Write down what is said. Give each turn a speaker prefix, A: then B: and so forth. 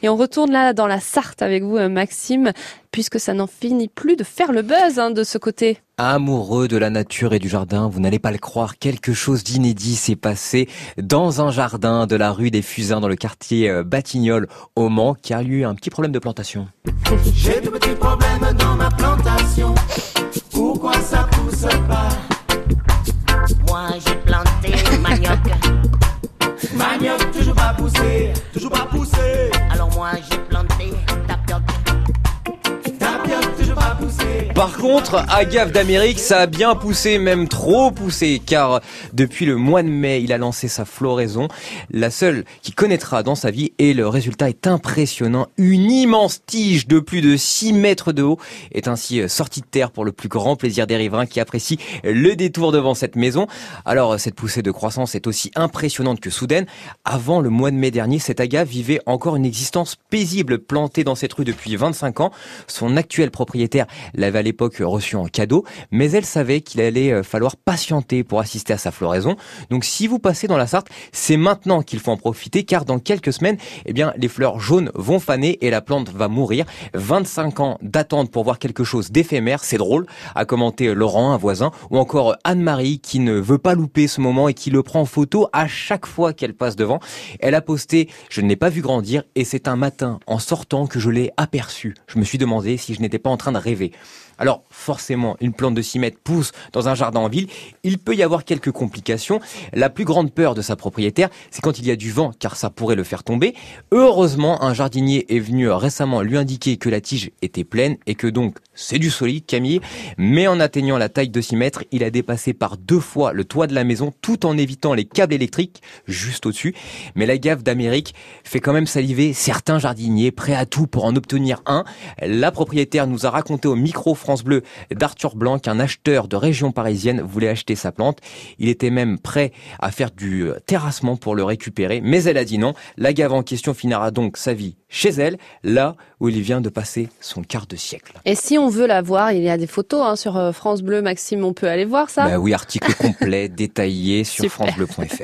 A: Et on retourne là dans la Sarthe avec vous, euh, Maxime, puisque ça n'en finit plus de faire le buzz hein, de ce côté.
B: Amoureux de la nature et du jardin, vous n'allez pas le croire, quelque chose d'inédit s'est passé dans un jardin de la rue des Fusains dans le quartier euh, Batignolles au Mans, qui a eu un petit problème de plantation.
C: J'ai de petits problèmes dans ma plantation. Pourquoi ça pousse pas?
D: Moi j'ai planté manioc.
C: Manioc toujours pas poussé, toujours pas poussé.
D: Moi j'ai
B: Par contre, Agave d'Amérique, ça a bien poussé, même trop poussé, car depuis le mois de mai, il a lancé sa floraison, la seule qui connaîtra dans sa vie, et le résultat est impressionnant. Une immense tige de plus de 6 mètres de haut est ainsi sortie de terre pour le plus grand plaisir des riverains qui apprécient le détour devant cette maison. Alors, cette poussée de croissance est aussi impressionnante que soudaine. Avant le mois de mai dernier, cet agave vivait encore une existence paisible plantée dans cette rue depuis 25 ans. Son actuel propriétaire l'avait l'époque reçu en cadeau, mais elle savait qu'il allait euh, falloir patienter pour assister à sa floraison. Donc si vous passez dans la Sarthe, c'est maintenant qu'il faut en profiter car dans quelques semaines, eh bien les fleurs jaunes vont faner et la plante va mourir. 25 ans d'attente pour voir quelque chose d'éphémère, c'est drôle, a commenté Laurent, un voisin, ou encore Anne-Marie qui ne veut pas louper ce moment et qui le prend en photo à chaque fois qu'elle passe devant. Elle a posté "Je ne l'ai pas vu grandir et c'est un matin en sortant que je l'ai aperçu." Je me suis demandé si je n'étais pas en train de rêver. Alors forcément, une plante de 6 mètres pousse dans un jardin en ville, il peut y avoir quelques complications. La plus grande peur de sa propriétaire, c'est quand il y a du vent, car ça pourrait le faire tomber. Heureusement, un jardinier est venu récemment lui indiquer que la tige était pleine et que donc c'est du solide, Camille. Mais en atteignant la taille de 6 mètres, il a dépassé par deux fois le toit de la maison tout en évitant les câbles électriques juste au-dessus. Mais la gaffe d'Amérique fait quand même saliver certains jardiniers prêts à tout pour en obtenir un. La propriétaire nous a raconté au micro France Bleu d'Arthur Blanc qu'un acheteur de région parisienne voulait acheter sa plante. Il était même prêt à faire du euh, terrassement pour le récupérer, mais elle a dit non. La gave en question finira donc sa vie chez elle, là où il vient de passer son quart de siècle.
A: Et si on veut la voir, il y a des photos hein, sur euh, France Bleu, Maxime, on peut aller voir ça
B: Bah oui, article complet, détaillé sur francebleu.fr.